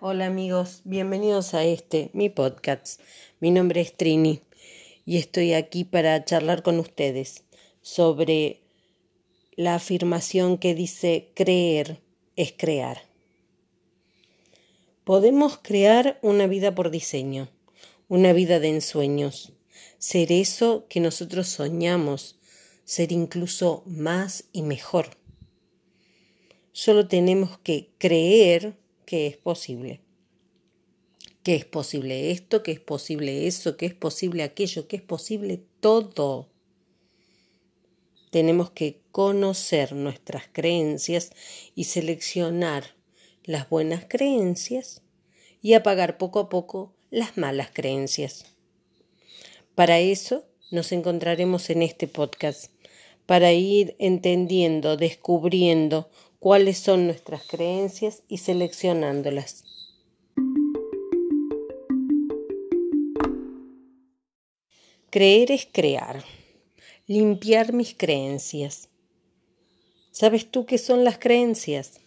Hola amigos, bienvenidos a este, mi podcast. Mi nombre es Trini y estoy aquí para charlar con ustedes sobre la afirmación que dice creer es crear. Podemos crear una vida por diseño, una vida de ensueños, ser eso que nosotros soñamos, ser incluso más y mejor. Solo tenemos que creer que es posible. Que es posible esto, que es posible eso, que es posible aquello, que es posible todo. Tenemos que conocer nuestras creencias y seleccionar las buenas creencias y apagar poco a poco las malas creencias. Para eso nos encontraremos en este podcast, para ir entendiendo, descubriendo cuáles son nuestras creencias y seleccionándolas. Creer es crear, limpiar mis creencias. ¿Sabes tú qué son las creencias?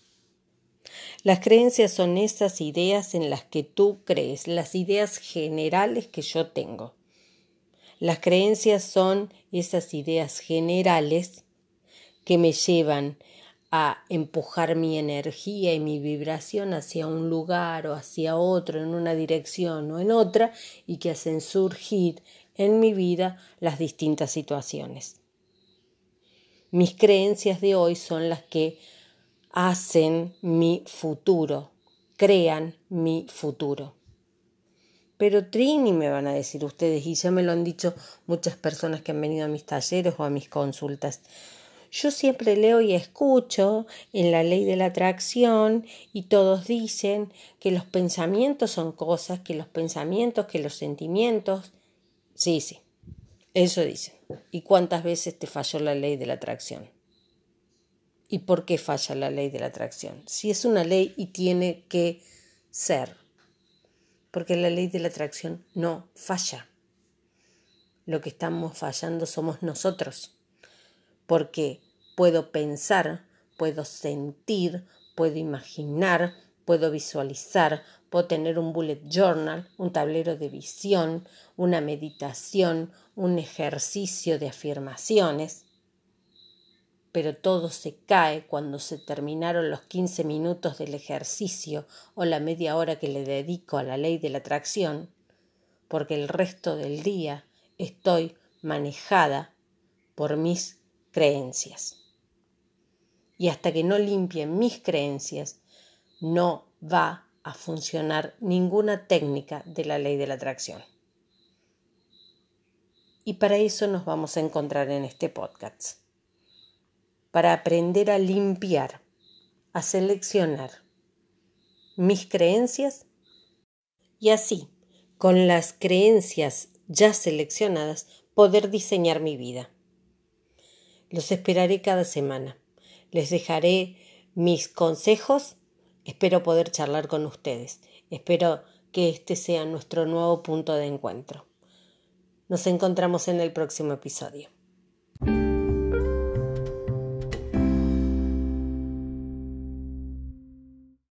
Las creencias son esas ideas en las que tú crees, las ideas generales que yo tengo. Las creencias son esas ideas generales que me llevan a empujar mi energía y mi vibración hacia un lugar o hacia otro, en una dirección o en otra, y que hacen surgir en mi vida las distintas situaciones. Mis creencias de hoy son las que hacen mi futuro, crean mi futuro. Pero Trini me van a decir ustedes, y ya me lo han dicho muchas personas que han venido a mis talleres o a mis consultas. Yo siempre leo y escucho en la ley de la atracción y todos dicen que los pensamientos son cosas, que los pensamientos, que los sentimientos. Sí, sí, eso dicen. ¿Y cuántas veces te falló la ley de la atracción? ¿Y por qué falla la ley de la atracción? Si es una ley y tiene que ser. Porque la ley de la atracción no falla. Lo que estamos fallando somos nosotros porque puedo pensar, puedo sentir, puedo imaginar, puedo visualizar, puedo tener un bullet journal, un tablero de visión, una meditación, un ejercicio de afirmaciones. Pero todo se cae cuando se terminaron los 15 minutos del ejercicio o la media hora que le dedico a la ley de la atracción, porque el resto del día estoy manejada por mis creencias. Y hasta que no limpien mis creencias, no va a funcionar ninguna técnica de la ley de la atracción. Y para eso nos vamos a encontrar en este podcast. Para aprender a limpiar, a seleccionar mis creencias y así, con las creencias ya seleccionadas, poder diseñar mi vida. Los esperaré cada semana. Les dejaré mis consejos. Espero poder charlar con ustedes. Espero que este sea nuestro nuevo punto de encuentro. Nos encontramos en el próximo episodio.